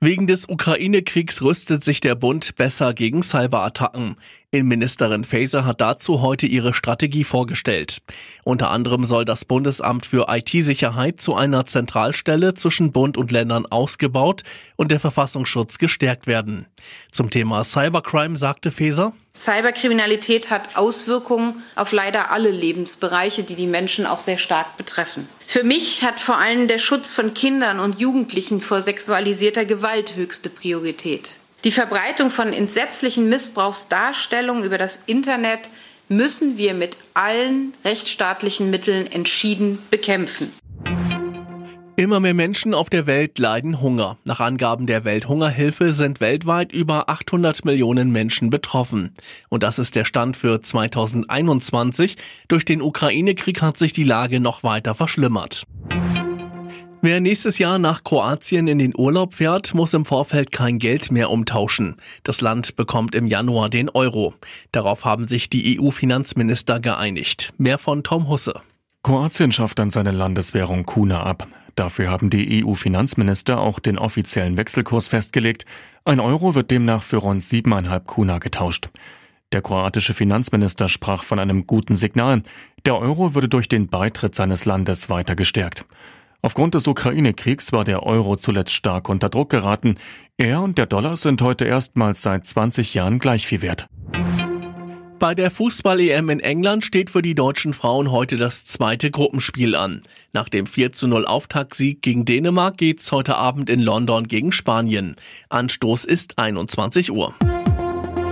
Wegen des Ukraine-Kriegs rüstet sich der Bund besser gegen Cyberattacken. Innenministerin Faeser hat dazu heute ihre Strategie vorgestellt. Unter anderem soll das Bundesamt für IT-Sicherheit zu einer Zentralstelle zwischen Bund und Ländern ausgebaut und der Verfassungsschutz gestärkt werden. Zum Thema Cybercrime sagte Faeser, Cyberkriminalität hat Auswirkungen auf leider alle Lebensbereiche, die die Menschen auch sehr stark betreffen. Für mich hat vor allem der Schutz von Kindern und Jugendlichen vor sexualisierter Gewalt höchste Priorität. Die Verbreitung von entsetzlichen Missbrauchsdarstellungen über das Internet müssen wir mit allen rechtsstaatlichen Mitteln entschieden bekämpfen. Immer mehr Menschen auf der Welt leiden Hunger. Nach Angaben der Welthungerhilfe sind weltweit über 800 Millionen Menschen betroffen. Und das ist der Stand für 2021. Durch den Ukraine-Krieg hat sich die Lage noch weiter verschlimmert. Wer nächstes Jahr nach Kroatien in den Urlaub fährt, muss im Vorfeld kein Geld mehr umtauschen. Das Land bekommt im Januar den Euro. Darauf haben sich die EU-Finanzminister geeinigt. Mehr von Tom Husse. Kroatien schafft dann seine Landeswährung Kuna ab. Dafür haben die EU-Finanzminister auch den offiziellen Wechselkurs festgelegt. Ein Euro wird demnach für rund siebeneinhalb Kuna getauscht. Der kroatische Finanzminister sprach von einem guten Signal. Der Euro würde durch den Beitritt seines Landes weiter gestärkt. Aufgrund des Ukraine-Kriegs war der Euro zuletzt stark unter Druck geraten. Er und der Dollar sind heute erstmals seit 20 Jahren gleich viel wert. Bei der Fußball-EM in England steht für die deutschen Frauen heute das zweite Gruppenspiel an. Nach dem 4 zu 0 Auftaktsieg gegen Dänemark geht's heute Abend in London gegen Spanien. Anstoß ist 21 Uhr.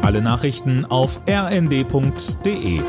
Alle Nachrichten auf rnd.de